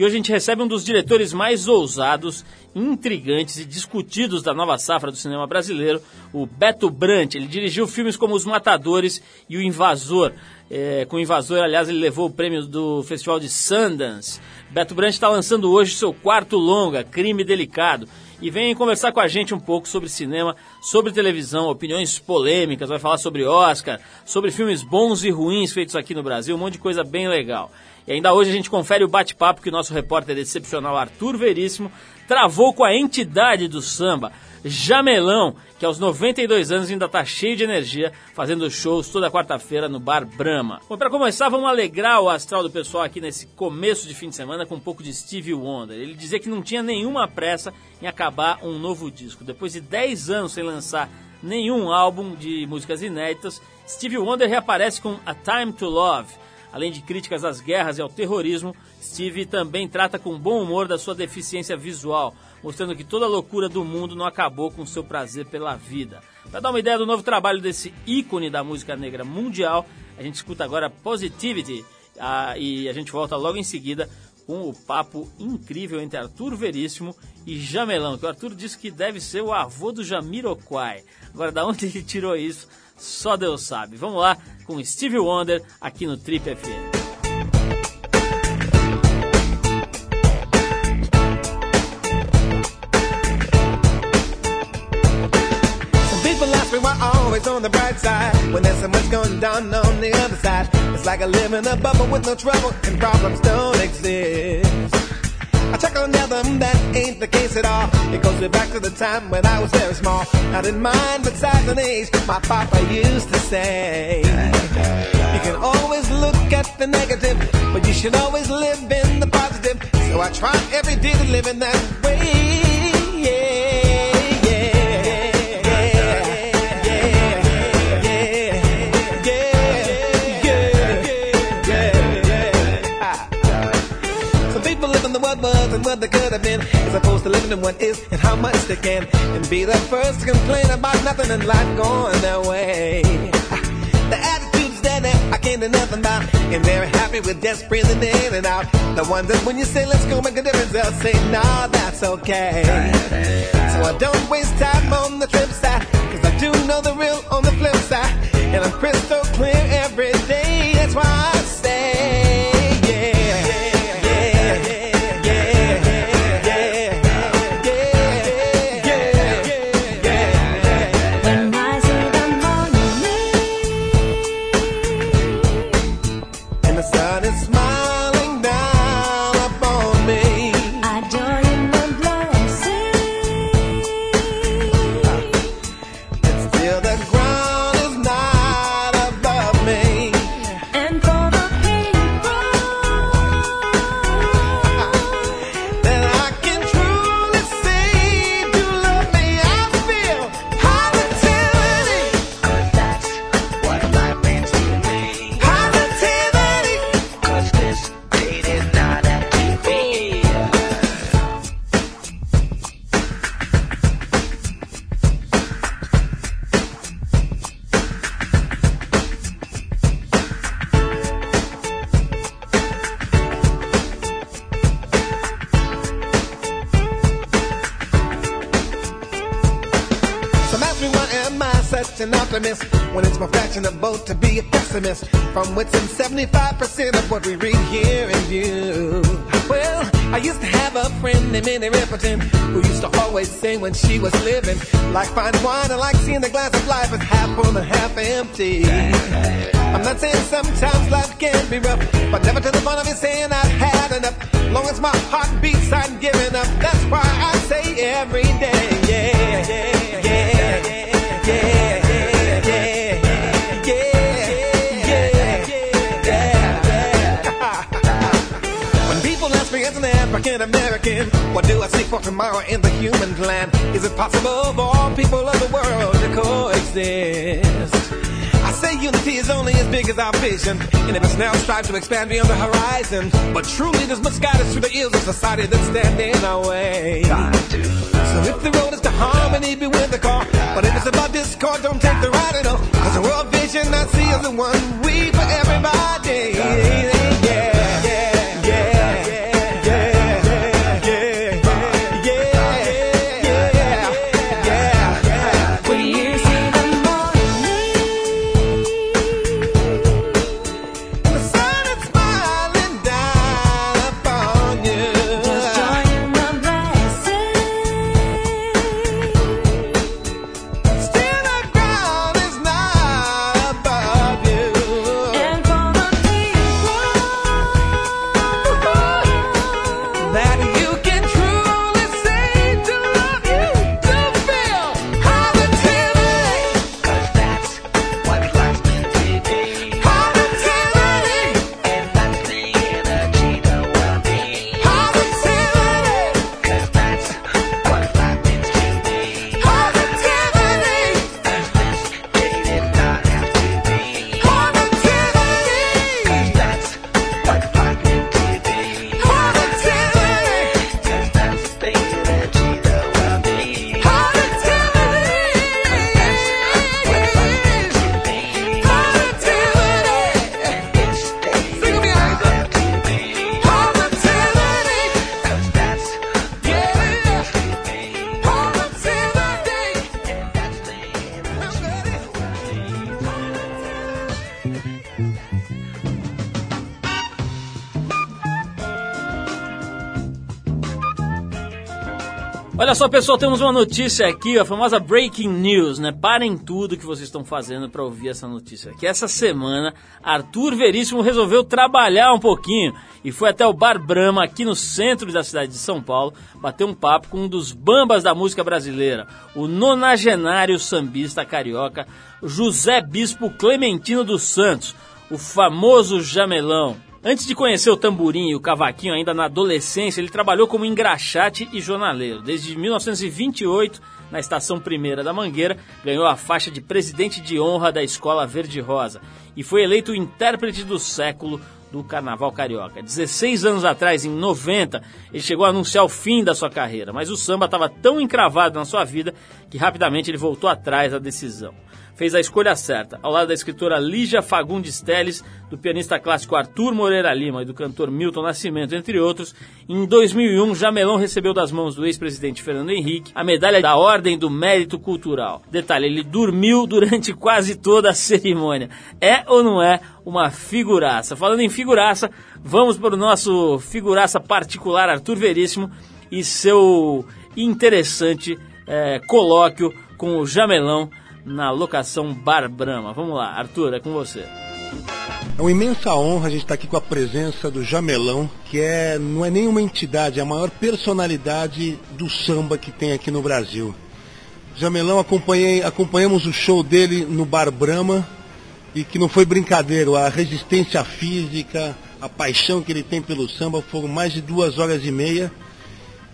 E hoje a gente recebe um dos diretores mais ousados, intrigantes e discutidos da nova safra do cinema brasileiro, o Beto Brant. Ele dirigiu filmes como Os Matadores e O Invasor. É, com o Invasor, aliás, ele levou o prêmio do Festival de Sundance. Beto Brant está lançando hoje seu quarto longa, Crime Delicado e vem conversar com a gente um pouco sobre cinema, sobre televisão, opiniões polêmicas, vai falar sobre Oscar, sobre filmes bons e ruins feitos aqui no Brasil, um monte de coisa bem legal. E ainda hoje a gente confere o bate-papo que o nosso repórter excepcional Arthur Veríssimo travou com a entidade do samba, Jamelão, que aos 92 anos ainda está cheio de energia, fazendo shows toda quarta-feira no Bar Brahma. Bom, para começar, vamos alegrar o astral do pessoal aqui nesse começo de fim de semana com um pouco de Stevie Wonder. Ele dizia que não tinha nenhuma pressa em acabar um novo disco. Depois de 10 anos sem lançar nenhum álbum de músicas inéditas, Stevie Wonder reaparece com A Time to Love Além de críticas às guerras e ao terrorismo, Steve também trata com bom humor da sua deficiência visual, mostrando que toda a loucura do mundo não acabou com seu prazer pela vida. Para dar uma ideia do novo trabalho desse ícone da música negra mundial, a gente escuta agora Positivity e a gente volta logo em seguida com o papo incrível entre Arthur Veríssimo e Jamelão, que o Arthur disse que deve ser o avô do Jamiroquai. Agora, da onde ele tirou isso? Só Deus sabe. Vamos lá com Stevie Wonder aqui no Trip FM. always on the bright side when there's so much going down on the other side. It's like a live in a bubble with no trouble and problems don't exist. Check on the other, that ain't the case at all. It goes back to the time when I was very small. I didn't mind, but size and age, my papa used to say. You can always look at the negative, but you should always live in the positive. So I try every day to live in that way. and opposed to living in what is and how much they can, and be the first to complain about nothing and life going their way. The attitude's dead I can't do nothing about, and they're happy with just breathing in and out. The ones that when you say let's go make a difference, they'll say no, that's okay. So I don't waste time on the trip side, cause I do know the real on the flip side, and I'm crystal clear every day. That's why I from like fine wine, I like seeing the glass of life as half full and half empty. I'm not saying sometimes life can be rough, but never to the point of me saying I've had enough. Long as my heart What do I seek for tomorrow in the human clan? Is it possible for all people of the world to coexist? I say unity is only as big as our vision, and if it's now strive to expand beyond the horizon. But truly, this must guide us through the ills of society that stand in our way. So if the road is to harmony, be with the call. But if it's about discord, don't take the ride at all. Cause the world vision I see is the one we for everybody. Olha só, pessoal, temos uma notícia aqui, a famosa breaking news, né? Parem tudo que vocês estão fazendo para ouvir essa notícia. Que essa semana, Arthur Veríssimo resolveu trabalhar um pouquinho e foi até o Bar Brahma, aqui no centro da cidade de São Paulo, bater um papo com um dos bambas da música brasileira, o nonagenário sambista carioca José Bispo Clementino dos Santos, o famoso Jamelão. Antes de conhecer o tamborim e o cavaquinho ainda na adolescência, ele trabalhou como engraxate e jornaleiro. Desde 1928, na Estação Primeira da Mangueira, ganhou a faixa de presidente de honra da Escola Verde Rosa e foi eleito o intérprete do século do Carnaval Carioca. 16 anos atrás, em 90, ele chegou a anunciar o fim da sua carreira, mas o samba estava tão encravado na sua vida que rapidamente ele voltou atrás da decisão fez a escolha certa. Ao lado da escritora Lígia Fagundes Teles, do pianista clássico Arthur Moreira Lima e do cantor Milton Nascimento, entre outros, em 2001, Jamelão recebeu das mãos do ex-presidente Fernando Henrique a medalha da Ordem do Mérito Cultural. Detalhe, ele dormiu durante quase toda a cerimônia. É ou não é uma figuraça? Falando em figuraça, vamos para o nosso figuraça particular Arthur Veríssimo e seu interessante é, colóquio com o Jamelão na locação Bar Brahma. Vamos lá, Arthur, é com você. É uma imensa honra a gente estar aqui com a presença do Jamelão, que é, não é nenhuma entidade, é a maior personalidade do samba que tem aqui no Brasil. Jamelão, acompanhei, acompanhamos o show dele no Bar Brahma, e que não foi brincadeira, a resistência física, a paixão que ele tem pelo samba, foram mais de duas horas e meia.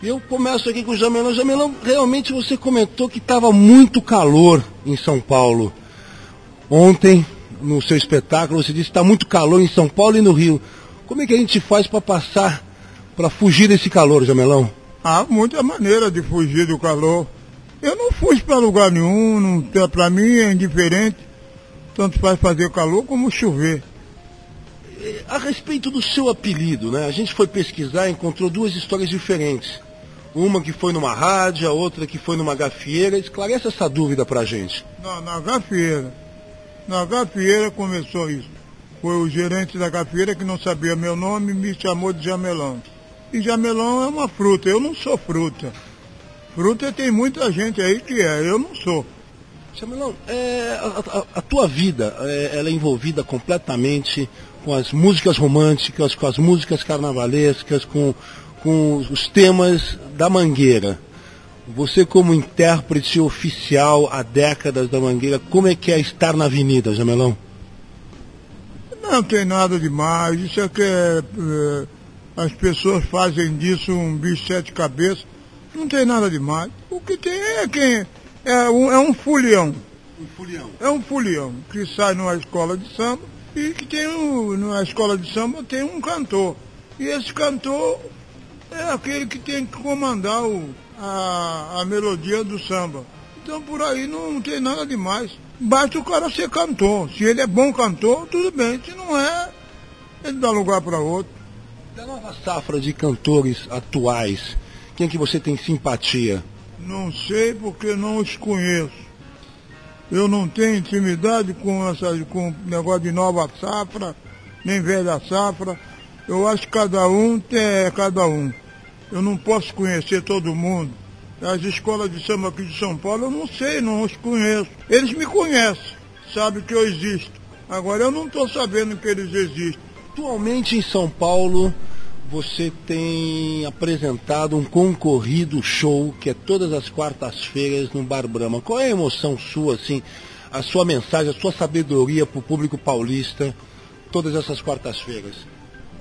Eu começo aqui com o Jamelão. Jamelão, realmente você comentou que estava muito calor em São Paulo. Ontem, no seu espetáculo, você disse que está muito calor em São Paulo e no Rio. Como é que a gente faz para passar, para fugir desse calor, Jamelão? Há muita maneira de fugir do calor. Eu não fujo para lugar nenhum, para mim é indiferente. Tanto faz fazer calor como chover. A respeito do seu apelido, né? A gente foi pesquisar e encontrou duas histórias diferentes. Uma que foi numa rádio, a outra que foi numa gafieira. Esclarece essa dúvida pra gente. Não, na gafieira. Na gafieira começou isso. Foi o gerente da gafieira que não sabia meu nome e me chamou de jamelão. E jamelão é uma fruta, eu não sou fruta. Fruta tem muita gente aí que é, eu não sou. Jamelão, é, a, a, a, tua vida é, ela é envolvida completamente com as músicas românticas, com as músicas carnavalescas, com com os temas da Mangueira. Você como intérprete oficial há décadas da Mangueira, como é que é estar na avenida, Jamelão? Não tem nada demais, isso é que é, é, as pessoas fazem disso um bicho sete cabeças, não tem nada demais. O que tem é quem é um, é um fulião. Um fulião. É um fulião que sai numa escola de samba e que tem um, numa escola de samba tem um cantor. E esse cantor é aquele que tem que comandar o, a, a melodia do samba. Então por aí não, não tem nada demais. Basta o cara ser cantor. Se ele é bom cantor, tudo bem. Se não é, ele dá lugar para outro. Da nova safra de cantores atuais, quem que você tem simpatia? Não sei porque não os conheço. Eu não tenho intimidade com essa com negócio de nova safra, nem velha safra. Eu acho que cada um é cada um. Eu não posso conhecer todo mundo. As escolas de samba aqui de São Paulo eu não sei, não os conheço. Eles me conhecem, sabem que eu existo. Agora eu não estou sabendo que eles existem. Atualmente em São Paulo você tem apresentado um concorrido show que é todas as quartas-feiras no Bar Brahma. Qual é a emoção sua, assim, a sua mensagem, a sua sabedoria para o público paulista todas essas quartas-feiras?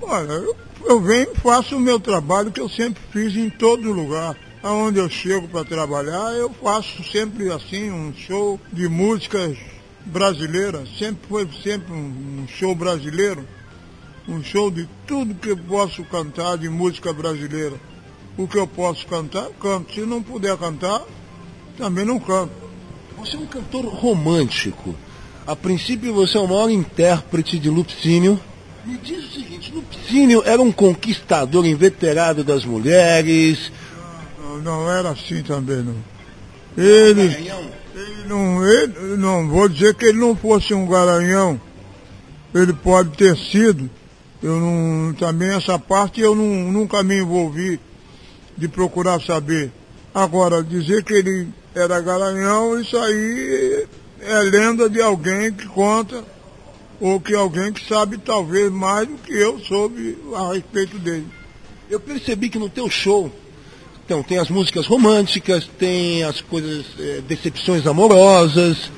Olha, eu, eu venho faço o meu trabalho que eu sempre fiz em todo lugar. Aonde eu chego para trabalhar, eu faço sempre assim um show de músicas brasileiras. Sempre foi sempre um, show brasileiro. Um show de tudo que eu posso cantar de música brasileira. O que eu posso cantar, canto. Se não puder cantar, também não canto. Você é um cantor romântico. A princípio você é o maior intérprete de Lupicínio me diz o seguinte, Lupicínio era um conquistador inveterado das mulheres. Não, não era assim também, não. Ele, ele não, ele, não vou dizer que ele não fosse um garanhão. Ele pode ter sido. Eu não, também essa parte eu não, nunca me envolvi de procurar saber. Agora, dizer que ele era garanhão, isso aí é lenda de alguém que conta, ou que alguém que sabe talvez mais do que eu soube a respeito dele. Eu percebi que no teu show, então, tem as músicas românticas, tem as coisas, é, decepções amorosas,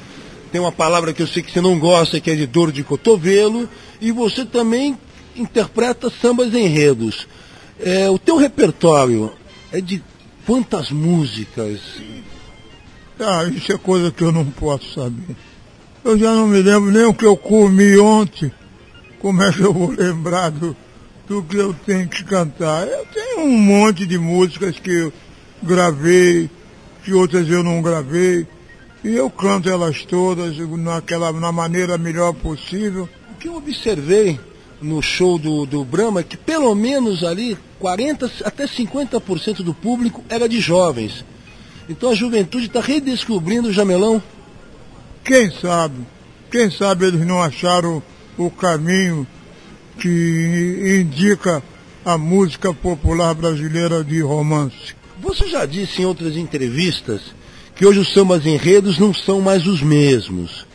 tem uma palavra que eu sei que você não gosta, que é de dor de cotovelo, e você também interpreta sambas enredos. É, o teu repertório é de quantas músicas? Ah, isso é coisa que eu não posso saber. Eu já não me lembro nem o que eu comi ontem. Como é que eu vou lembrar do, do que eu tenho que cantar? Eu tenho um monte de músicas que eu gravei, que outras eu não gravei. E eu canto elas todas naquela, na maneira melhor possível. O que eu observei no show do, do Brahma que pelo menos ali 40 até 50% do público era de jovens. Então a juventude está redescobrindo o jamelão. Quem sabe? Quem sabe eles não acharam o caminho que indica a música popular brasileira de romance. Você já disse em outras entrevistas que hoje os sambas enredos não são mais os mesmos.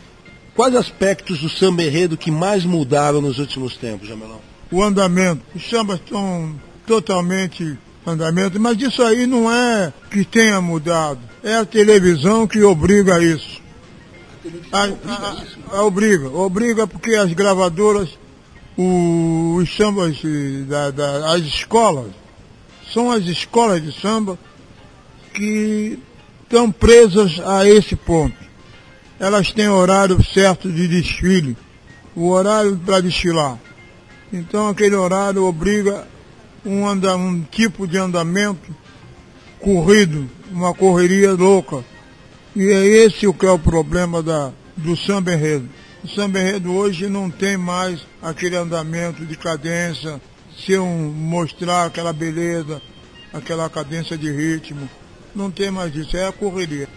Quais aspectos do samba enredo que mais mudaram nos últimos tempos, Jamelão? O andamento. Os sambas estão totalmente andamento, mas isso aí não é que tenha mudado. É a televisão que obriga a isso. A, a, a, obriga, obriga porque as gravadoras, o, os sambas, da, da, as escolas, são as escolas de samba que estão presas a esse ponto elas têm horário certo de desfile, o horário para desfilar. Então aquele horário obriga um, anda, um tipo de andamento corrido, uma correria louca. E é esse o que é o problema da, do samba enredo. O samba enredo hoje não tem mais aquele andamento de cadência, se um, mostrar aquela beleza, aquela cadência de ritmo. Não tem mais isso, é a correria.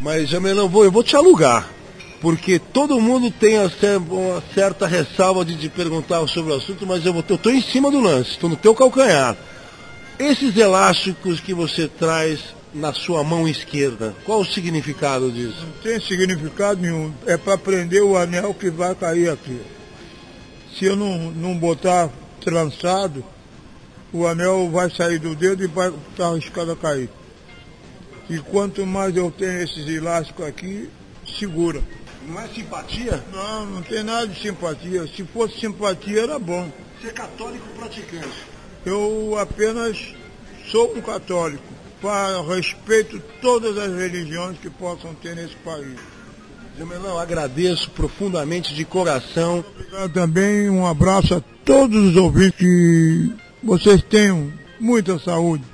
Mas, Jamelão, vou, eu vou te alugar porque todo mundo tem uma certa ressalva de, de perguntar sobre o assunto, mas eu estou em cima do lance, estou no teu calcanhar. Esses elásticos que você traz na sua mão esquerda, qual o significado disso? Não tem significado nenhum, é para prender o anel que vai cair aqui. Se eu não, não botar trançado, o anel vai sair do dedo e vai estar arriscado a cair. E quanto mais eu tenho esses elásticos aqui, segura. Não é simpatia? Não, não tem nada de simpatia. Se fosse simpatia era bom. Você é católico praticante? Eu apenas sou um católico. Para respeito todas as religiões que possam ter nesse país. Jamelão, agradeço profundamente de coração. Obrigado também, um abraço a todos os ouvintes que vocês tenham muita saúde.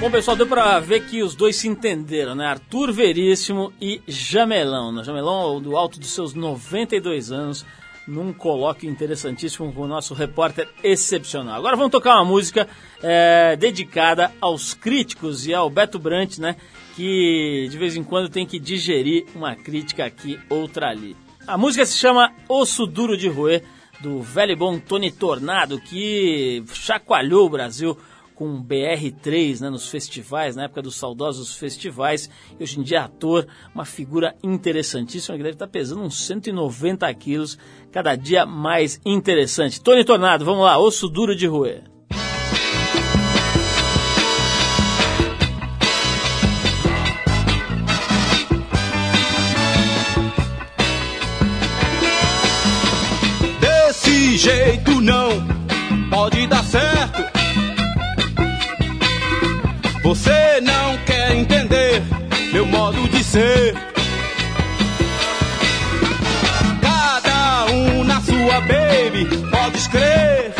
Bom, pessoal, deu pra ver que os dois se entenderam, né? Arthur Veríssimo e Jamelão. Né? Jamelão, do alto dos seus 92 anos, num colóquio interessantíssimo com o nosso repórter excepcional. Agora vamos tocar uma música é, dedicada aos críticos e ao Beto Brant, né? Que de vez em quando tem que digerir uma crítica aqui, outra ali. A música se chama Osso Duro de Roer, do velho e bom Tony Tornado, que chacoalhou o Brasil com BR3 né, nos festivais, na época dos saudosos festivais. E hoje em dia ator, uma figura interessantíssima que deve estar pesando uns 190 quilos, cada dia mais interessante. Tony Tornado, vamos lá, osso duro de roer. Jeito não pode dar certo. Você não quer entender meu modo de ser. Cada um na sua baby, pode escrever.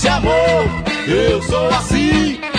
Lhe disse amor, eu sou assim.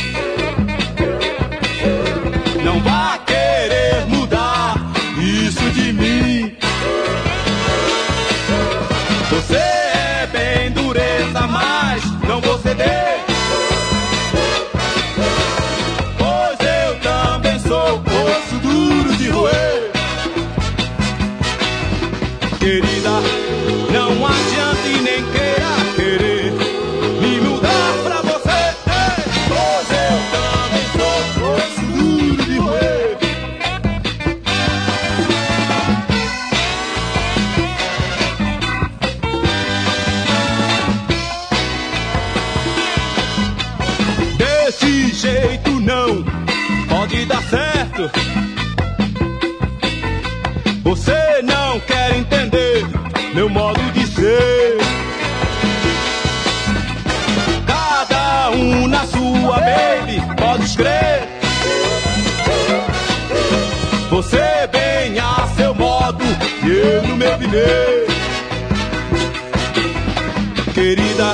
Na sua baby, pode crer. Você bem a seu modo e eu no meu viver. Querida,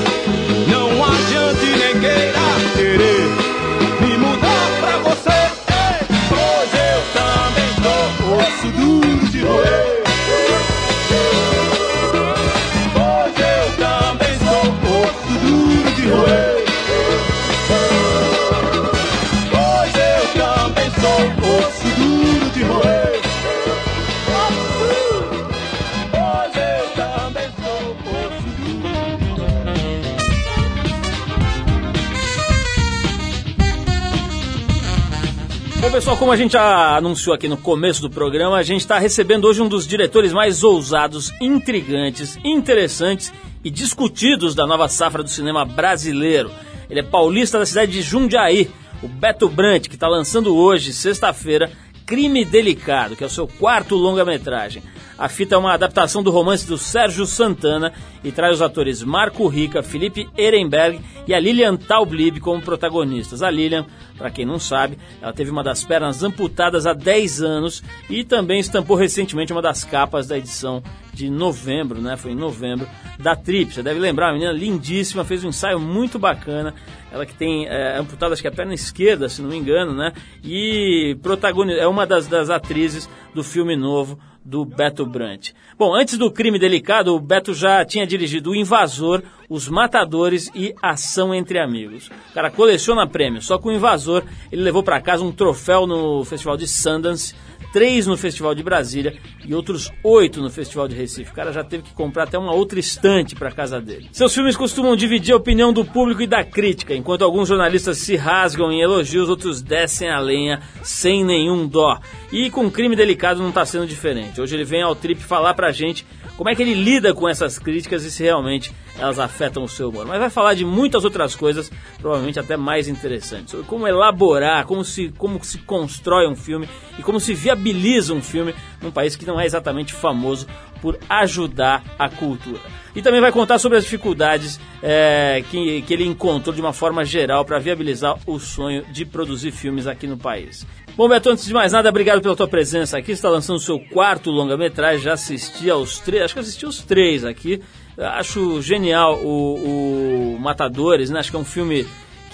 pessoal, como a gente já anunciou aqui no começo do programa, a gente está recebendo hoje um dos diretores mais ousados, intrigantes, interessantes e discutidos da nova safra do cinema brasileiro. Ele é paulista da cidade de Jundiaí, o Beto Brant, que está lançando hoje, sexta-feira, Crime Delicado, que é o seu quarto longa-metragem. A fita é uma adaptação do romance do Sérgio Santana e traz os atores Marco Rica, Felipe Ehrenberg e a Lilian Taublib como protagonistas. A Lilian, para quem não sabe, ela teve uma das pernas amputadas há 10 anos e também estampou recentemente uma das capas da edição de novembro, né? Foi em novembro da Trip. Você deve lembrar, uma menina lindíssima, fez um ensaio muito bacana. Ela que tem é, acho que a perna esquerda, se não me engano, né? E protagoniza, é uma das, das atrizes do filme novo do Beto Brant. Bom, antes do crime delicado, o Beto já tinha dirigido O Invasor, Os Matadores e Ação Entre Amigos. O cara coleciona prêmios, só com o Invasor ele levou para casa um troféu no Festival de Sundance, três no Festival de Brasília e outros oito no Festival de Recife. O cara já teve que comprar até uma outra estante para casa dele. Seus filmes costumam dividir a opinião do público e da crítica, enquanto alguns jornalistas se rasgam em elogios, outros descem a lenha sem nenhum dó. E com crime delicado não está sendo diferente. Hoje ele vem ao Trip falar pra gente como é que ele lida com essas críticas e se realmente elas afetam o seu humor. Mas vai falar de muitas outras coisas, provavelmente até mais interessantes. Sobre como elaborar, como se, como se constrói um filme e como se viabiliza um filme num país que não é exatamente famoso por ajudar a cultura. E também vai contar sobre as dificuldades é, que, que ele encontrou de uma forma geral para viabilizar o sonho de produzir filmes aqui no país. Bom, Beto, antes de mais nada, obrigado pela tua presença aqui. Você está lançando o seu quarto longa-metragem, já assisti aos três, acho que assisti os três aqui. Acho genial o, o Matadores, né? Acho que é um filme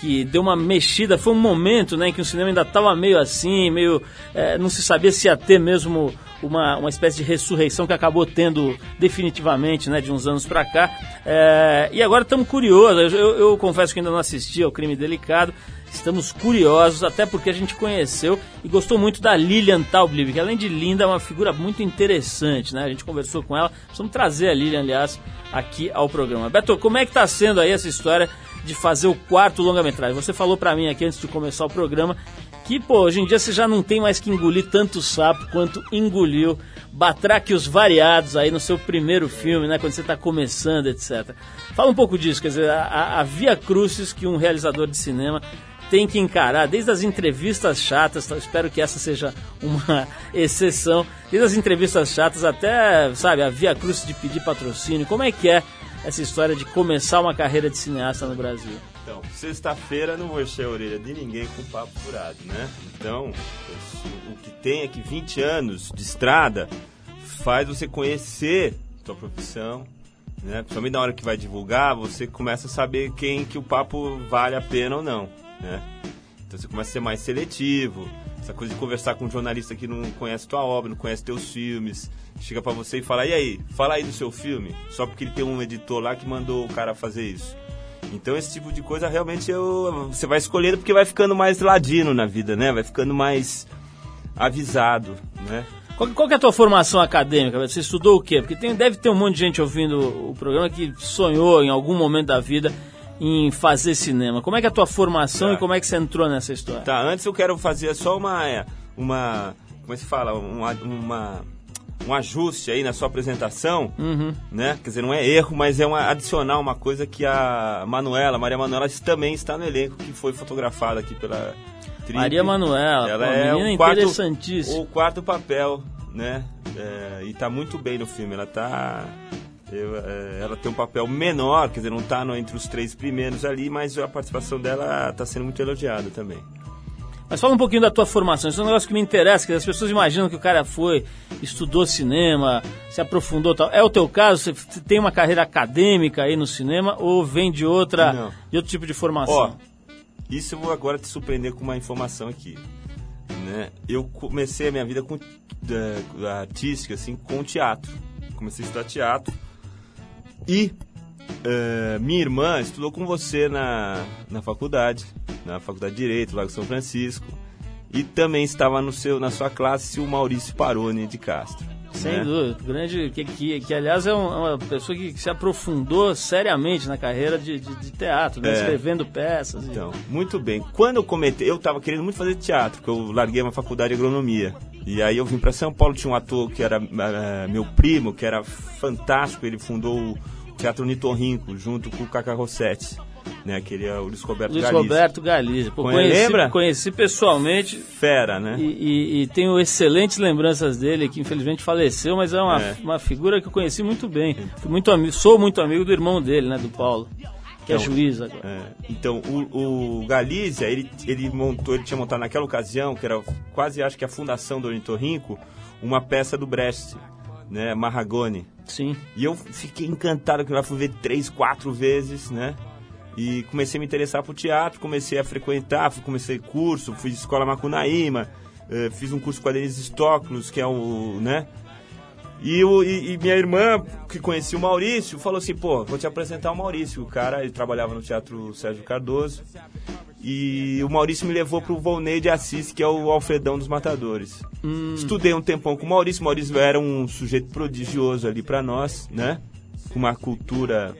que deu uma mexida. Foi um momento né, em que o cinema ainda estava meio assim, meio. é, não se sabia se ia ter mesmo uma, uma espécie de ressurreição que acabou tendo definitivamente né, de uns anos para cá. É, e agora estamos curiosos. Eu, eu confesso que ainda não assisti ao Crime Delicado. Estamos curiosos, até porque a gente conheceu e gostou muito da Lilian Taublib, que além de linda, é uma figura muito interessante, né? A gente conversou com ela, precisamos trazer a Lilian, aliás, aqui ao programa. Beto, como é que está sendo aí essa história de fazer o quarto longa-metragem? Você falou para mim aqui antes de começar o programa que, pô, hoje em dia você já não tem mais que engolir tanto sapo quanto engoliu batraquios variados aí no seu primeiro filme, né? Quando você está começando, etc. Fala um pouco disso, quer dizer, a, a via crucis que um realizador de cinema tem que encarar, desde as entrevistas chatas, tá? espero que essa seja uma exceção, desde as entrevistas chatas até, sabe, a via cruz de pedir patrocínio. Como é que é essa história de começar uma carreira de cineasta no Brasil? Então, sexta-feira não vou encher a orelha de ninguém com papo furado, né? Então, o que tem é que 20 anos de estrada faz você conhecer sua profissão, né? Principalmente na hora que vai divulgar, você começa a saber quem que o papo vale a pena ou não, né? Então você começa a ser mais seletivo, essa coisa de conversar com um jornalista que não conhece tua obra, não conhece teus filmes, chega pra você e fala, e aí, fala aí do seu filme, só porque ele tem um editor lá que mandou o cara fazer isso. Então esse tipo de coisa realmente eu, você vai escolhendo porque vai ficando mais ladino na vida, né? Vai ficando mais avisado, né? Qual, qual é a tua formação acadêmica? Você estudou o quê? Porque tem, deve ter um monte de gente ouvindo o programa que sonhou em algum momento da vida em fazer cinema. Como é que é a tua formação Tá. e como é que você entrou nessa história? Tá, antes eu quero fazer só uma, é, uma como é que se fala? Uma, uma, um ajuste aí na sua apresentação, Uhum. né? Quer dizer, não é erro, mas é uma, adicionar uma coisa que a Manuela, Maria Manuela, também está no elenco, que foi fotografada aqui pela, Trip. Maria Manuela, Ela pô, é menina o quarto, interessantíssima. o quarto papel, né? É, e tá muito bem no filme. Ela tá. É, ela tem um papel menor, quer dizer, não tá no- entre os três primeiros ali, mas a participação dela tá sendo muito elogiada também. Mas fala um pouquinho da tua formação. Isso é um negócio que me interessa, que as pessoas imaginam que o cara foi, estudou cinema, se aprofundou tal. É o teu caso? Você tem uma carreira acadêmica aí no cinema ou vem de outra, Não. de outro tipo de formação? Ó, isso eu vou agora te surpreender com uma informação aqui. Né? Eu comecei a minha vida com, eh, artística, assim, com teatro. Comecei a estudar teatro. E eh, minha irmã estudou com você na, na faculdade, na Faculdade de Direito, lá em São Francisco. E também estava no seu, na sua classe o Maurício Paroni de Castro. Sem né? dúvida. Grande, que, que, que aliás é um- é uma pessoa que se aprofundou seriamente na carreira de, de, de teatro, né? É. escrevendo peças. e- Então, muito bem. Quando eu comentei, eu tava querendo muito fazer teatro, porque eu larguei uma faculdade de agronomia. E aí eu vim para São Paulo, tinha um ator que era eh, meu primo, que era fantástico, ele fundou o Teatro Nitorrinco, junto com o Cacá Rossetti, né, é o Luiz Roberto Luiz Galiza. Roberto. Pô, Conhe- conheci, lembra? conheci pessoalmente Fera, né? e, e- e tenho excelentes lembranças dele, que infelizmente faleceu, mas é uma, É. uma figura que eu conheci muito bem. Fui muito sou muito amigo do irmão dele, né, do Paulo, que é Então, juiz agora. É, então, o, o Galizia, ele, ele montou, ele tinha montado naquela ocasião, que era quase acho que a fundação do Ornitorrinco, uma peça do Brecht, né, Marragone. Sim. E eu fiquei encantado que eu fui ver três, quatro vezes, né? E comecei a me interessar por teatro, comecei a frequentar, comecei curso, fui de escola Macunaíma, eh, fiz um curso com a Denise Stoklos, que é o, né? E, o, e, e minha irmã, que conhecia o Maurício, falou assim, pô, vou te apresentar o Maurício. O cara, ele trabalhava no Teatro Sérgio Cardoso. E o Maurício me levou pro Volney de Assis, que é o Alfredão dos Matadores. Estudei um tempão com o Maurício. O Maurício era um sujeito prodigioso ali pra nós, né? Com uma cultura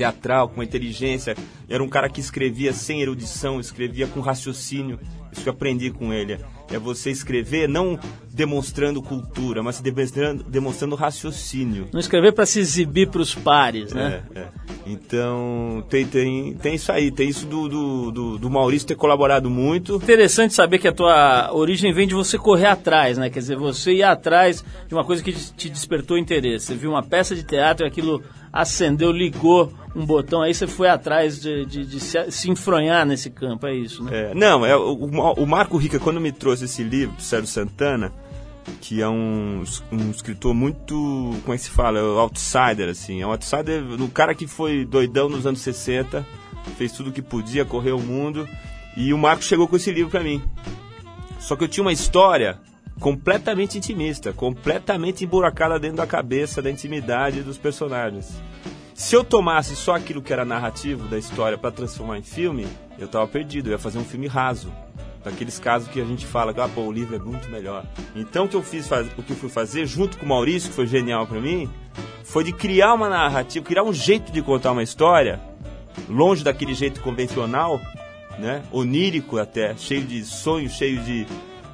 teatral, com inteligência. Era um cara que escrevia sem erudição, escrevia com raciocínio. Isso que eu aprendi com ele. É você escrever não demonstrando cultura, mas demonstrando, demonstrando raciocínio. Não escrever para se exibir para os pares, né? É, é. Então, tem, tem, tem isso aí. Tem isso do, do, do, do Maurício ter colaborado muito. Interessante saber que a tua origem vem de você correr atrás, né? Quer dizer, você ir atrás de uma coisa que te despertou interesse. Você viu uma peça de teatro e aquilo acendeu, ligou um botão, aí você foi atrás de, de- de se, se enfronhar nesse campo, é isso, né? É, não, é, o, o Marco Rica, quando me trouxe esse livro, do Sérgio Santana, que é um, um escritor muito, como é que se fala, outsider, assim, é um outsider, um cara que foi doidão nos anos 60, fez tudo o que podia, correu o mundo, e o Marco chegou com esse livro pra mim. Só que eu tinha uma história completamente intimista, completamente emburacada dentro da cabeça, da intimidade dos personagens. Se eu tomasse só aquilo que era narrativo da história para transformar em filme, eu tava perdido, eu ia fazer um filme raso. Daqueles casos que a gente fala que ah, pô, o livro é muito melhor. Então o que eu fiz, o que eu fui fazer junto com o Maurício, que foi genial para mim, foi de criar uma narrativa, criar um jeito de contar uma história, longe daquele jeito convencional, né, onírico até, cheio de sonhos, cheio de,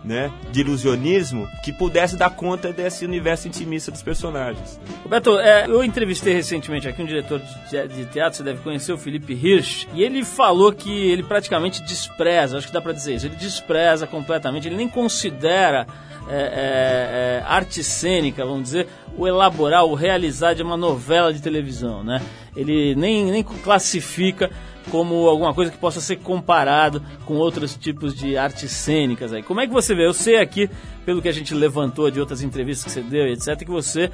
né, de ilusionismo, que pudesse dar conta desse universo intimista dos personagens. Roberto, é, eu entrevistei recentemente aqui um diretor de te- de teatro, você deve conhecer, o Felipe Hirsch, e ele falou que ele praticamente despreza, acho que dá pra dizer isso, ele despreza completamente, ele nem considera é, é, é, arte cênica, vamos dizer, o elaborar, o realizar de uma novela de televisão, né? Ele nem, nem classifica como alguma coisa que possa ser comparado com outros tipos de artes cênicas aí. Como é que você vê? Eu sei aqui, pelo que a gente levantou de outras entrevistas que você deu, etc, que você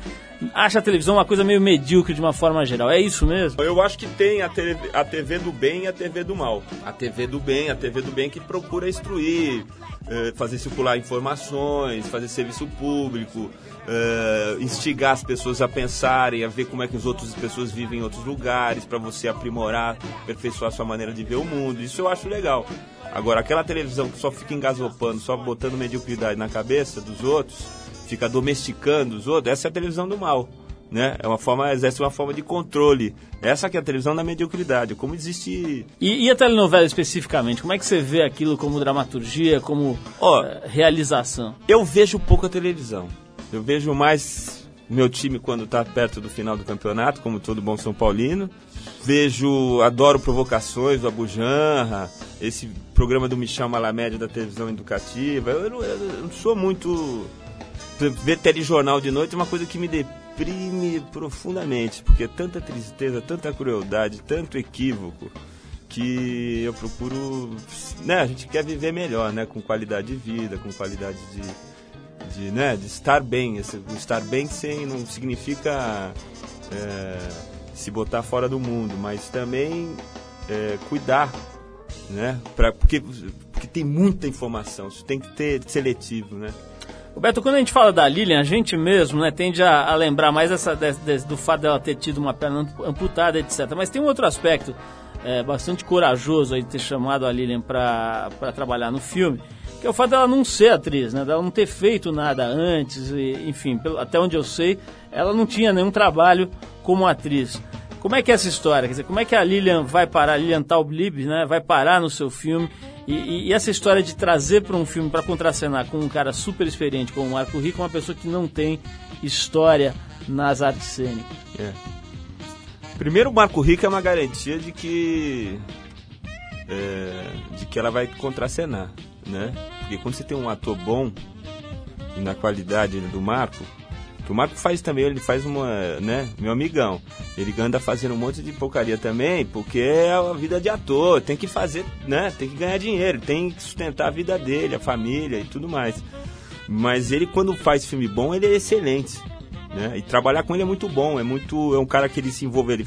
acha a televisão uma coisa meio medíocre de uma forma geral. É isso mesmo? Eu acho que tem a TV, a TV do bem e a TV do mal. A TV do bem, a TV do bem que procura instruir, eh, fazer circular informações, fazer serviço público, eh, instigar as pessoas a pensarem, a ver como é que as outras pessoas vivem em outros lugares, para você aprimorar, aperfeiçoar a sua maneira de ver o mundo. Isso eu acho legal. Agora, aquela televisão que só fica engasopando, só botando mediocridade na cabeça dos outros, fica domesticando os outros, essa é a televisão do mal. Né? É uma forma, exerce uma forma de controle. Essa que é a televisão da mediocridade. Como existe. E, e a telenovela especificamente? Como é que você vê aquilo como dramaturgia, como eh, realização? Eu vejo pouco a televisão. Eu vejo mais meu time quando está perto do final do campeonato, como todo bom São Paulino. Vejo, adoro provocações do Abujanra, esse programa do Michel Malamédia da televisão educativa. Eu, não- eu não sou muito. Ver telejornal de noite é uma coisa que me deprime profundamente, porque é tanta tristeza, tanta crueldade, tanto equívoco, que eu procuro. Né, a gente quer viver melhor, né? Com qualidade de vida, com qualidade de, de, né, de estar bem. Estar bem sem não significa é, se botar fora do mundo, mas também é, cuidar, né? Pra, porque, porque tem muita informação, isso tem que ter seletivo, né? Roberto, quando a gente fala da Lilian, a gente mesmo né, tende a, a lembrar mais essa, de- de- do fato dela ter tido uma perna ampu- amputada, etc. Mas tem um outro aspecto é, bastante corajoso aí de ter chamado a Lilian para trabalhar no filme, que é o fato dela não ser atriz, né, dela não ter feito nada antes, e, enfim, até onde eu sei, ela não tinha nenhum trabalho como atriz. Como é que é essa história? Quer dizer, como é que a Lilian vai parar, Lilian Taub-Lib, né, vai parar no seu filme? E, e- e essa história de trazer para um filme, para contracenar com um cara super experiente como o Marco Rico, uma pessoa que não tem história nas artes cênicas. É. Primeiro, o Marco Rico é uma garantia de que é, de que ela vai contracenar, né? Porque quando você tem um ator bom e na qualidade do Marco, que o Marco faz também, ele faz uma, né? Meu amigão, ele anda fazendo um monte de porcaria também, porque é a vida de ator, tem que fazer, né? Tem que ganhar dinheiro, tem que sustentar a vida dele, a família e tudo mais. Mas ele quando faz filme bom, ele é excelente né? E trabalhar com ele é muito bom, é muito, é um cara que ele se envolve, ele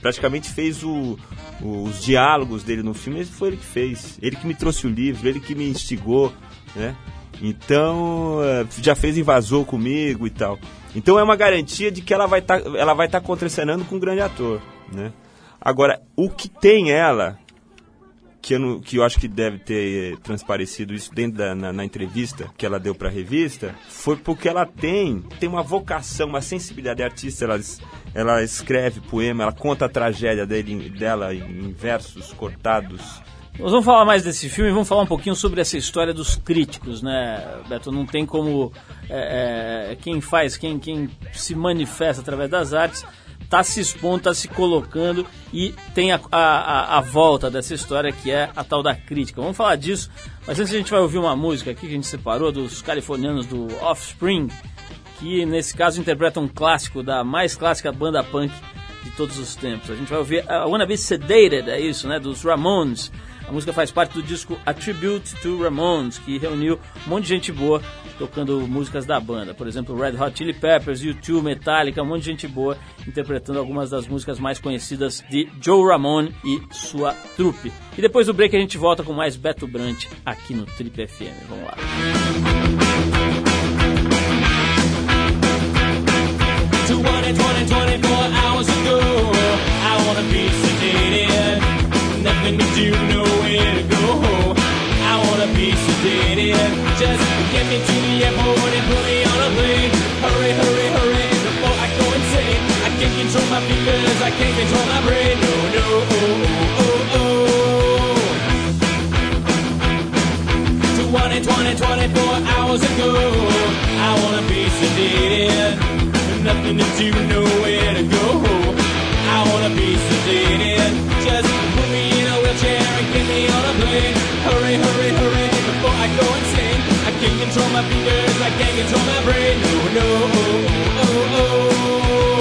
praticamente fez o, o- os diálogos dele no filme, foi ele que fez, ele que me trouxe o livro, ele que me instigou, né? Então eh, já fez invasor comigo e tal. Então é uma garantia de que ela vai estar, ela vai estar contracenando com um grande ator, né? Agora o que tem ela que eu, que eu acho que deve ter transparecido isso dentro da na, na entrevista que ela deu para a revista foi porque ela tem tem uma vocação, uma sensibilidade artista. Ela, ela escreve poema, ela conta a tragédia dele, dela em versos cortados. Nós vamos falar mais desse filme, vamos falar um pouquinho sobre essa história dos críticos, né, Beto? Não tem como é, é, quem faz, quem, quem se manifesta através das artes, está se expondo, está se colocando e tem a, a, a- volta dessa história que é a tal da crítica. Vamos falar disso, mas antes a gente vai ouvir uma música aqui que a gente separou dos californianos do Offspring, que nesse caso interpreta um clássico da mais clássica banda punk de todos os tempos. A gente vai ouvir a Wanna Be Sedated, é isso, né, dos Ramones. A música faz parte do disco A Tribute to Ramones, que reuniu um monte de gente boa tocando músicas da banda. Por exemplo, Red Hot Chili Peppers, U2, Metallica, um monte de gente boa interpretando algumas das músicas mais conhecidas de Joe Ramone e sua trupe. E depois do break a gente volta com mais Beto Brant aqui no Trip FM. Vamos lá. 20, 20, 24 hours ago. I wanna be. Nothing to do, nowhere to go. I wanna be sedated. Just get me to the airport and put me on a plane. Hurry, hurry, hurry, before I go insane. I can't control my fingers, I can't control my brain. No, no, oh, oh, oh, oh. 20, 20, 24 hours ago. I wanna be sedated. Nothing to do, nowhere to go. I wanna be sedated. Wheelchair and get me on a plane. Hurry, hurry, hurry, before I go insane. I can't control my fingers, I can't control my brain. No, no, oh, oh, oh.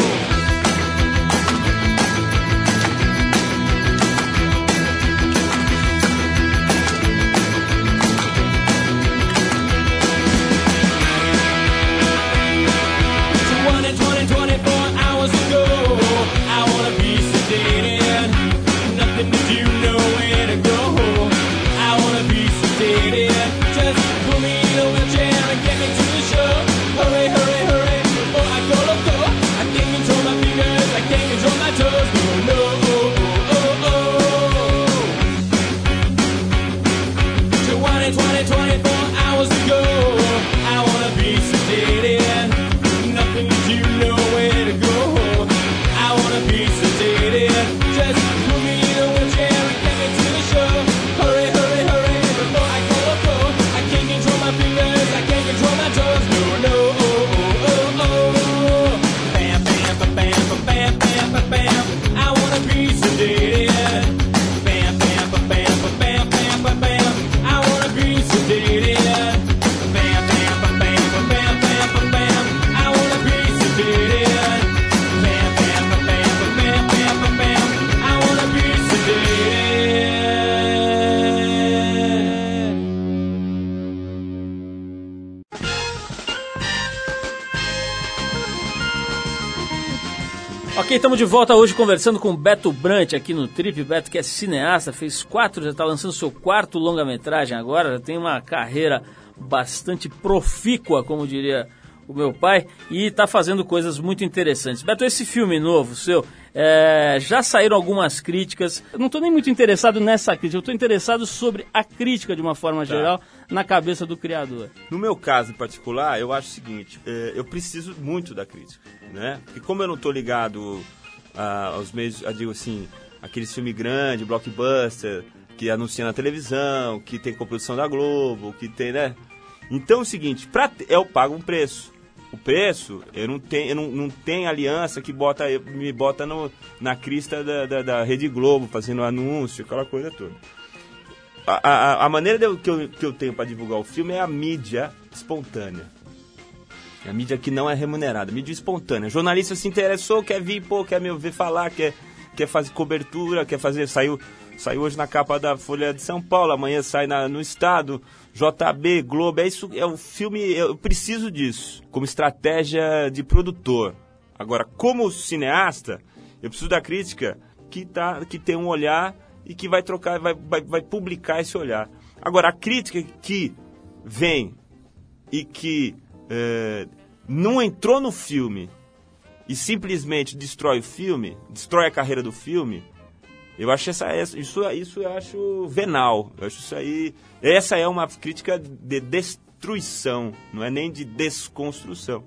Ok, estamos de volta hoje conversando com Beto Brant aqui no Trip. Beto que é cineasta, fez quatro, já está lançando seu quarto longa-metragem agora, já tem uma carreira bastante profícua, como diria o meu pai, e está fazendo coisas muito interessantes. Beto, esse filme novo seu, é, já saíram algumas críticas. Eu não estou nem muito interessado nessa crítica, eu estou interessado sobre a crítica de uma forma geral na cabeça do criador. No meu caso em particular, eu acho o seguinte: é, eu preciso muito da crítica, né? Porque como eu não estou ligado a- aos meios, digo assim, aqueles filmes grandes, blockbuster, que anuncia na televisão, que tem coprodução da Globo, que tem, né? Então é o seguinte: pra, eu pago um preço. O preço, eu não tenho, eu não, não tenho aliança que bota, me bota no, na crista da, da, da Rede Globo, fazendo anúncio, aquela coisa toda. A, a, a maneira de que, eu, que eu tenho para divulgar o filme é a mídia espontânea. É a mídia que não é remunerada, mídia espontânea. Jornalista se interessou, quer vir, pô, quer me ouvir falar, quer, quer fazer cobertura, quer fazer. Saiu, saiu hoje na capa da Folha de São Paulo, amanhã sai na- no Estado, JB, Globo. É isso, é o filme. Eu preciso disso, como estratégia de produtor. Agora, como cineasta, eu preciso da crítica que, tá, que tem um olhar e que vai trocar, vai, vai, vai publicar esse olhar. Agora, a crítica que vem e que eh, não entrou no filme e simplesmente destrói o filme, destrói a carreira do filme, eu acho essa, isso, isso eu acho venal. Eu acho isso aí. Essa é uma crítica de destruição, não é nem de desconstrução.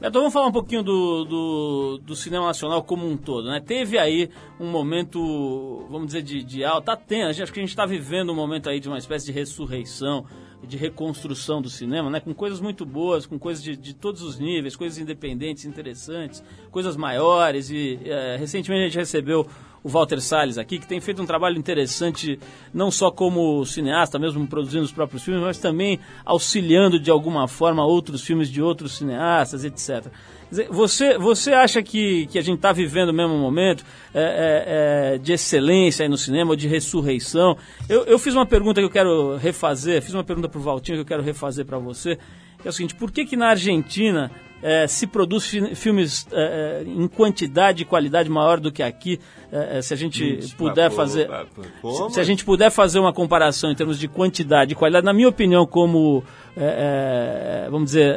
Beto, vamos falar um pouquinho do, do, do cinema nacional como um todo, né? Teve aí um momento, vamos dizer, de, de alta, tá tendo, acho que a gente está vivendo um momento aí de uma espécie de ressurreição, de reconstrução do cinema, né? Com coisas muito boas, com coisas de, de todos os níveis, coisas independentes, interessantes, coisas maiores e eh, recentemente a gente recebeu o Walter Salles aqui, que tem feito um trabalho interessante, não só como cineasta, mesmo produzindo os próprios filmes, mas também auxiliando de alguma forma outros filmes de outros cineastas, etc. Você, você acha que, que a gente está vivendo o mesmo momento é, é, é, de excelência aí no cinema, de ressurreição? Eu, eu fiz uma pergunta que eu quero refazer, fiz uma pergunta para o Valtinho que eu quero refazer para você, é o seguinte, por que que na Argentina eh, se produz fi- filmes eh, eh, em quantidade e qualidade maior do que aqui, eh, eh, se a gente Gente, puder fazer... se-? Se a gente puder fazer uma comparação em termos de quantidade e qualidade, na minha opinião, como, vamos dizer,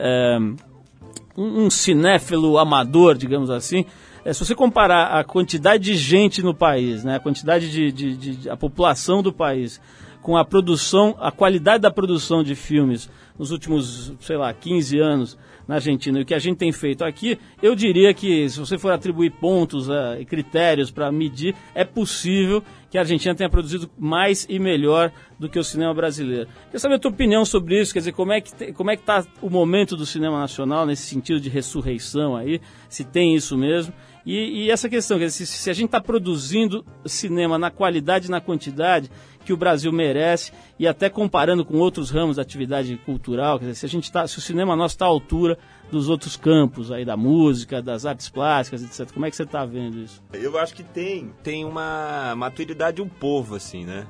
um, um cinéfilo amador, digamos assim, é, se você comparar a quantidade de gente no país, né, a quantidade de, de, de- de- a população do país com a produção, a qualidade da produção de filmes nos últimos, sei lá, 15 anos na Argentina e o que a gente tem feito aqui, eu diria que se você for atribuir pontos eh, e critérios para medir, é possível que a Argentina tenha produzido mais e melhor do que o cinema brasileiro. Queria saber a tua opinião sobre isso, quer dizer, como é que como é que está o momento do cinema nacional nesse sentido de ressurreição aí, se tem isso mesmo. E, e essa questão, quer dizer, se, se a gente está produzindo cinema na qualidade e na quantidade que o Brasil merece, e até comparando com outros ramos da atividade cultural, quer dizer, se, a gente tá, se o cinema nosso está à altura dos outros campos aí da música, das artes plásticas, etc. Como é que você está vendo isso? Eu acho que tem, tem uma maturidade um povo, assim, né?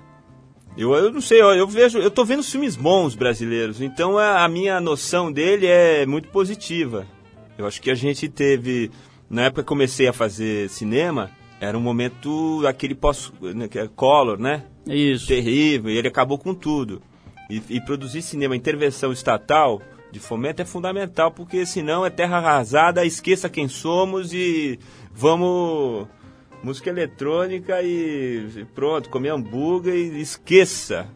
Eu, eu não sei, eu, eu vejo, eu tô vendo filmes bons brasileiros, então a, a minha noção dele é muito positiva. Eu acho que a gente teve, na época que comecei a fazer cinema, era um momento aquele pós, color, né? Isso. terrível, e ele acabou com tudo. E, e produzir cinema, intervenção estatal de fomento é fundamental, porque senão é terra arrasada, esqueça quem somos e vamos música eletrônica e pronto, comer hambúrguer e esqueça.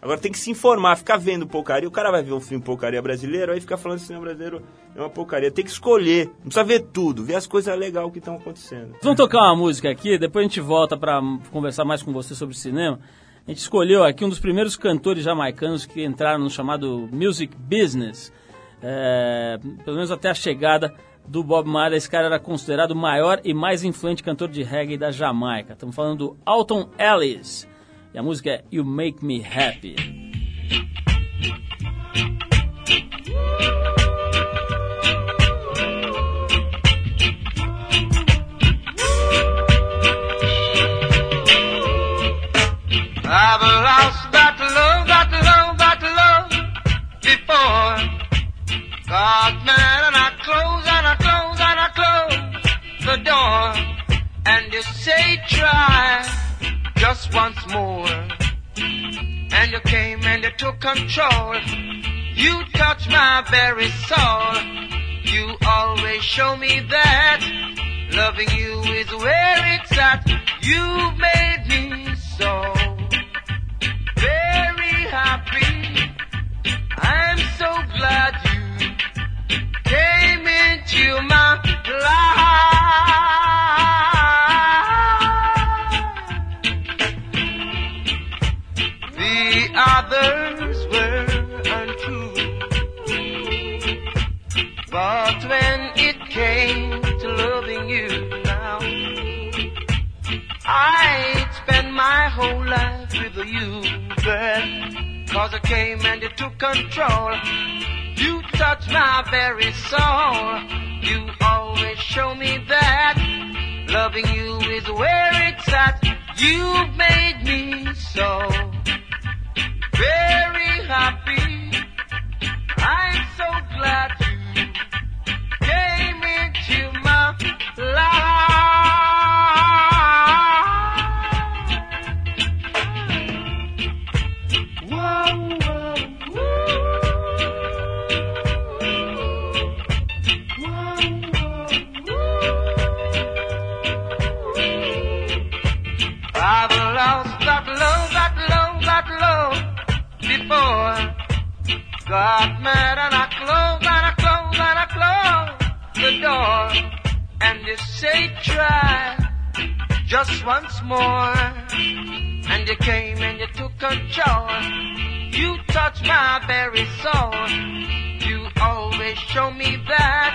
Agora tem que se informar, ficar vendo porcaria. O cara vai ver um filme porcaria brasileiro, aí fica falando que cinema brasileiro é uma porcaria. Tem que escolher, não precisa ver tudo, ver as coisas legais que estão acontecendo. Vamos tocar uma música aqui, depois a gente volta para conversar mais com você sobre cinema. A gente escolheu aqui um dos primeiros cantores jamaicanos que entraram no chamado Music Business. É, pelo menos até a chegada do Bob Marley, esse cara era considerado o maior e mais influente cantor de reggae da Jamaica. Estamos falando do Alton Ellis. E a música é You Make Me Happy. I've lost that love, that love, that love before. God, man, and I close and I close and I close the door. And you say try just once more. And you came and you took control. You touched my very soul. You always show me that loving you is where it's at. You made me so. I'm so glad you came into my life. The others were untrue. But when it came to loving you now, I'd spend my whole life with you, girl. Cause I came and you took control. You touch my very soul. You always show me that loving you is where it's at. You've made me so very happy. I'm so glad you came into the door. And you say try just once more. And you came and you took control. You touched my very soul. You always show me that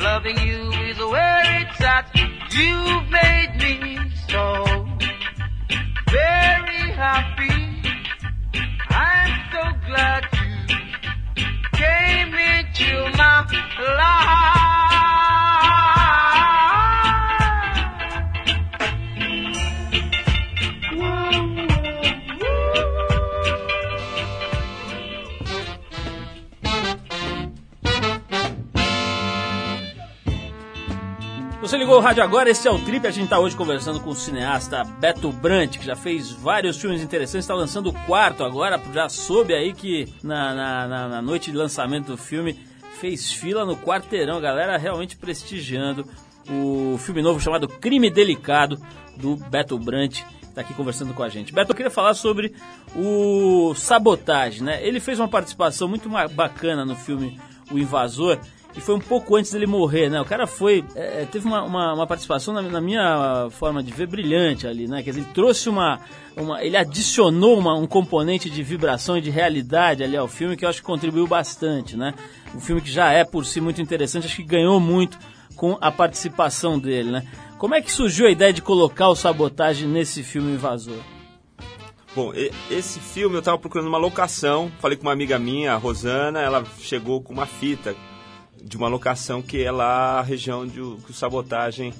loving you is where it's at. You made me so very happy. I'm so glad you came into my Você ligou o rádio agora, esse é o Trip. A gente está hoje conversando com o cineasta Beto Brant, que já fez vários filmes interessantes, está lançando o quarto agora. Já soube aí que na, na, na, na noite de lançamento do filme fez fila no quarteirão, galera realmente prestigiando o filme novo chamado Crime Delicado, do Beto Brant, está aqui conversando com a gente. Beto, eu queria falar sobre o Sabotagem, né? Ele fez uma participação muito bacana no filme O Invasor, e foi um pouco antes dele morrer, né? O cara foi. é, teve uma, uma, uma participação, na, na minha forma de ver, brilhante ali, né? Quer dizer, ele trouxe uma. uma ele adicionou uma, um componente de vibração e de realidade ali ao filme que eu acho que contribuiu bastante, né? Um filme que já é por si muito interessante, acho que ganhou muito com a participação dele, né? Como é que surgiu a ideia de colocar o sabotagem nesse filme Invasor? Bom, esse filme eu tava procurando uma locação. Falei com uma amiga minha, a Rosana, ela chegou com uma fita de uma locação que é lá a região de, que o Sabotagem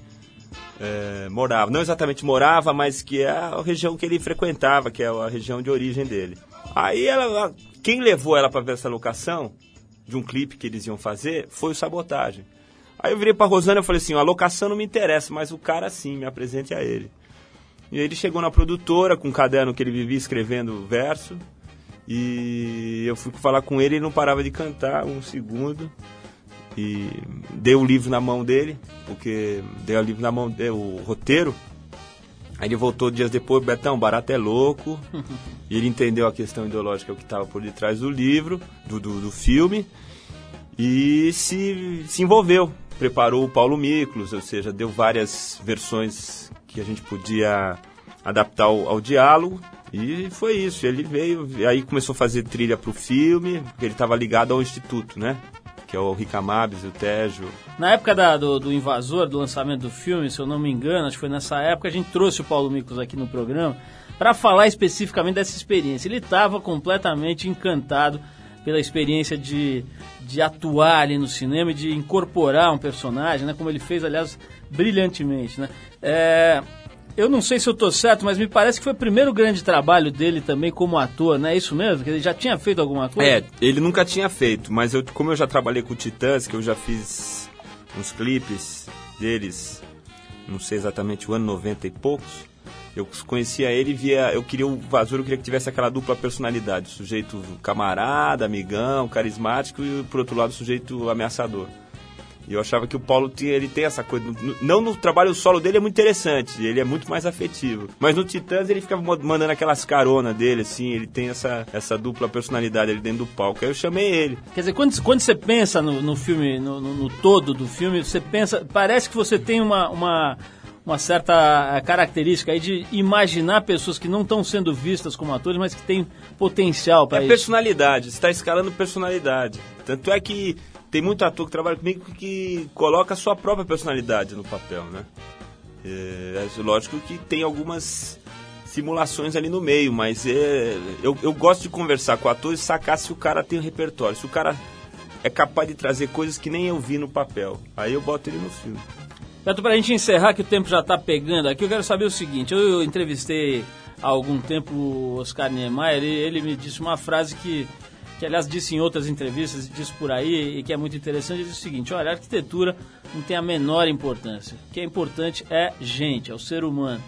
é, morava. Não exatamente morava, mas que é a região que ele frequentava, que é a região de origem dele. Aí ela, quem levou ela para ver essa locação de um clipe que eles iam fazer foi o Sabotagem. Aí eu virei pra Rosana e falei assim, a locação não me interessa, mas o cara sim, me apresente a ele. E ele chegou na produtora com um caderno que ele vivia escrevendo verso. E eu fui falar com ele e não parava de cantar um segundo. E dei o livro na mão dele, porque dei o livro na mão dele, o roteiro. Aí ele voltou dias depois, Betão, barato é louco. e ele entendeu a questão ideológica que estava por detrás do livro, do, do, do filme. E se, se envolveu. Preparou o Paulo Miklos, ou seja, deu várias versões que a gente podia adaptar ao, ao diálogo. E foi isso. Ele veio, e aí começou a fazer trilha para o filme, porque ele estava ligado ao Instituto, né? Que é o Ricamabes e o Tejo. Na época da- do, do Invasor, do lançamento do filme, se eu não me engano, acho que foi nessa época, a gente trouxe o Paulo Miklos aqui no programa para falar especificamente dessa experiência. Ele estava completamente encantado pela experiência de, de atuar ali no cinema e de incorporar um personagem, né? Como ele fez, aliás, brilhantemente, né? É, eu não sei se eu tô certo, mas me parece que foi o primeiro grande trabalho dele também como ator, né? É isso mesmo? Que ele já tinha feito alguma coisa? É, ele nunca tinha feito, mas eu, como eu já trabalhei com o Titãs, que eu já fiz uns clipes deles, não sei exatamente o ano 90 e poucos, Eu conhecia ele e via. Eu queria o Vazur, eu queria que tivesse aquela dupla personalidade. Sujeito camarada, amigão, carismático e, por outro lado, sujeito ameaçador. E eu achava que o Paulo tinha, ele tem essa coisa. Não no trabalho solo dele é muito interessante, ele é muito mais afetivo. Mas no Titãs ele fica mo- mandando aquelas caronas dele, assim, ele tem essa, essa dupla personalidade ali dentro do palco. Aí eu chamei ele. Quer dizer, quando, quando você pensa no, no filme, no, no- no todo do filme, você pensa. Parece que você tem uma, uma, uma certa característica aí de imaginar pessoas que não estão sendo vistas como atores, mas que têm potencial para É isso. personalidade, você está escalando personalidade. Tanto é que tem muito ator que trabalha comigo que coloca a sua própria personalidade no papel, né? É, é lógico que tem algumas simulações ali no meio, mas é, eu, eu gosto de conversar com o ator e sacar se o cara tem um repertório, se o cara é capaz de trazer coisas que nem eu vi no papel. Aí eu boto ele no filme. Beto, para a gente encerrar, que o tempo já está pegando aqui, eu quero saber o seguinte: eu, eu entrevistei há algum tempo o Oscar Niemeyer e ele me disse uma frase que, que, aliás, disse em outras entrevistas, disse por aí e que é muito interessante: disse o seguinte, olha, a arquitetura não tem a menor importância. O que é importante é gente, é o ser humano.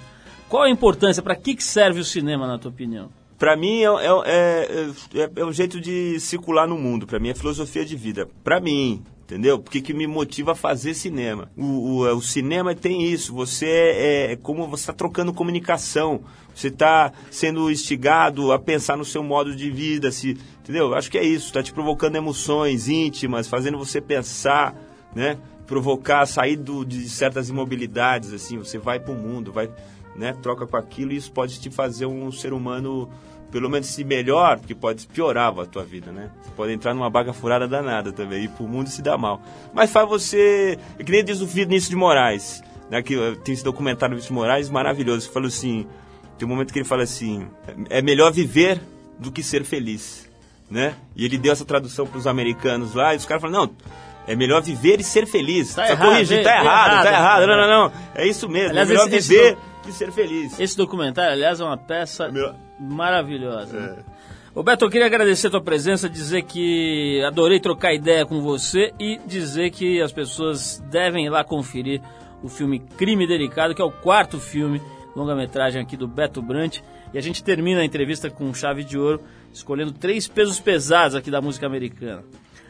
Qual a importância? Para que, que serve o cinema, na tua opinião? Pra mim é, é, é, é, é um jeito de circular no mundo. Pra mim é filosofia de vida. Pra mim, entendeu? Porque que me motiva a fazer cinema. O, o, o cinema tem isso. Você é, é como você está trocando comunicação. Você está sendo instigado a pensar no seu modo de vida, se, entendeu? Acho que é isso. Está te provocando emoções íntimas, fazendo você pensar, né? Provocar, sair do, de certas imobilidades, assim. Você vai para o mundo, vai né, troca com aquilo e isso pode te fazer um ser humano pelo menos se melhor, porque pode piorar a tua vida, né? Você pode entrar numa baga furada danada também, ir pro mundo e se dar mal. Mas faz você, é que nem diz o Vinícius de Moraes, né, que eh, tem esse documentário do Vinícius de Moraes maravilhoso, que falou assim, tem um momento que ele fala assim, é melhor viver do que ser feliz, né? E ele deu essa tradução para os americanos lá, e os caras falaram, não, é melhor viver e ser feliz. Tá Só errado, corrigir, hein? tá Tá errado, errado. tá errado. Não, não, não. É isso mesmo. Aliás, é melhor esse- esse viver do- que ser feliz. Esse documentário, aliás, é uma peça Meu- maravilhosa. né? É. Roberto, eu queria agradecer a tua presença, dizer que adorei trocar ideia com você e dizer que as pessoas devem ir lá conferir o filme Crime Delicado, que é o quarto filme, longa-metragem aqui do Beto Brant. E a gente termina a entrevista com chave de ouro, escolhendo três pesos pesados aqui da música americana.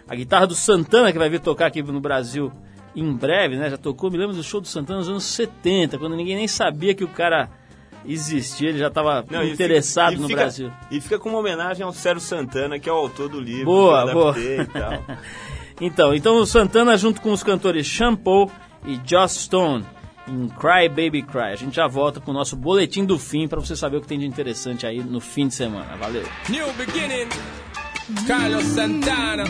A guitarra do Santana, que vai vir tocar aqui no Brasil em breve, né? Já tocou, me lembro do show do Santana nos anos 70, quando ninguém nem sabia que o cara existia, ele já estava e interessado fica- e no fica- Brasil. E fica com uma homenagem ao Sérgio Santana, que é o autor do livro. Boa, boa. e. Então, então o Santana junto com os cantores Shampoo e Joss Stone em Cry Baby Cry. A gente já volta com o nosso boletim do fim para você saber o que tem de interessante aí no fim de semana. Valeu. New beginning. Carlos Santana,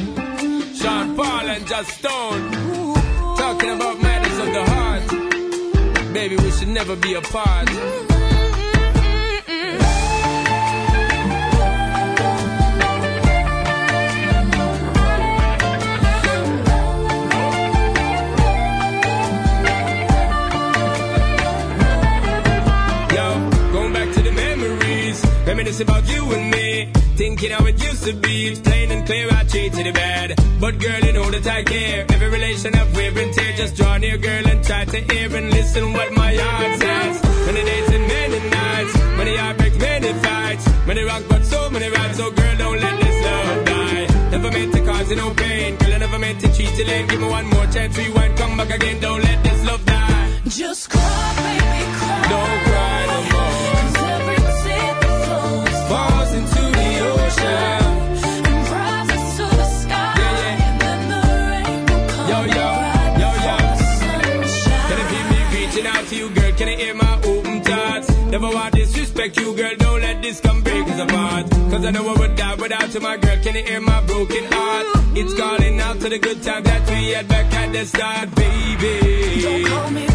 Sean Paul and Just Stone. Talking about matters of the heart. Baby, we should never be apart. Memories. Reminisce about you and me. Thinking how it used to be. It's plain and clear I treated it bad. But girl, you know that I care. Every relation I've wear and tear. Just draw near, girl, and try to hear and listen what my heart says. Many days and many nights. Many heartbreaks, many fights. Many rock, but so many rides. So girl, don't let this love die. Never meant to cause you no pain. Girl, I never meant to cheat you late. Give me one more chance. Rewind, come back again. Don't let this love die. Just cry, baby, cry. Don't cry Never want disrespect you, girl. Don't let this come break us apart. Cause I know I would die without you, my girl. Can you hear my broken heart? It's calling out to the good times that we had back at the start, baby. Don't call me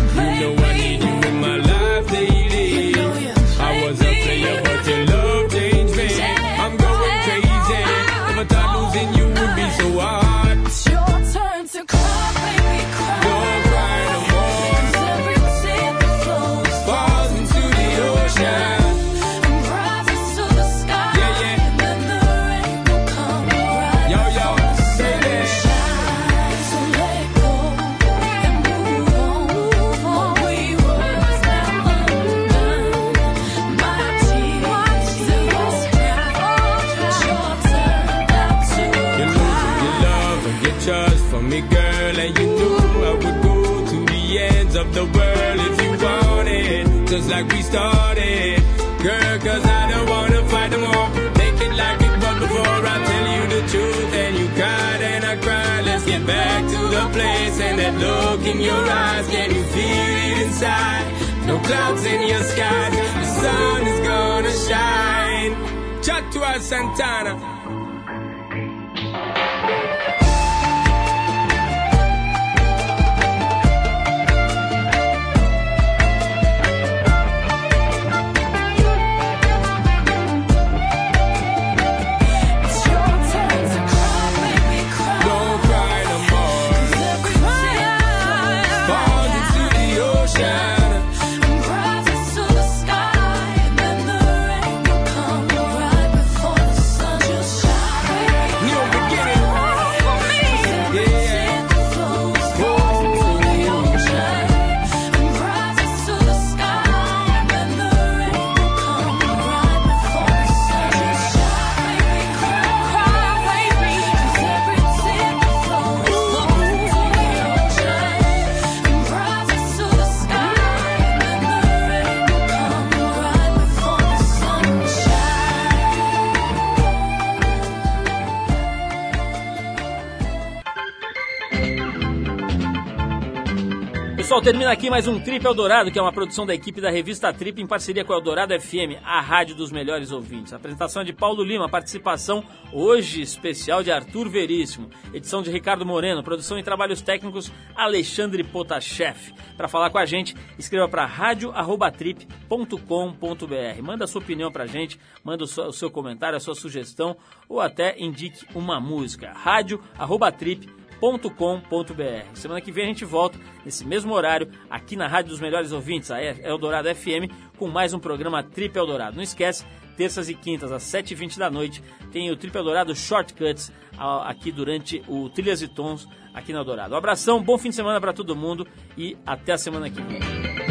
termina aqui mais um Trip Eldorado, que é uma produção da equipe da revista Trip em parceria com a Eldorado FM, a rádio dos melhores ouvintes. A apresentação é de Paulo Lima, participação hoje especial de Arthur Veríssimo, edição de Ricardo Moreno, produção e trabalhos técnicos Alexandre Potashev. Para falar com a gente, escreva para radio@trip.com.br. Manda a sua opinião pra gente, manda o seu, o seu comentário, a sua sugestão ou até indique uma música. radio@trip.com.br www.eldorado.com.br. Semana que vem a gente volta nesse mesmo horário aqui na Rádio dos Melhores Ouvintes, a Eldorado FM, com mais um programa Trip Eldorado. Não esquece, terças e quintas às 7h20 da noite tem o Trip Eldorado Shortcuts aqui durante o Trilhas e Tons aqui na Eldorado. Um abração, bom fim de semana para todo mundo e até a semana que vem.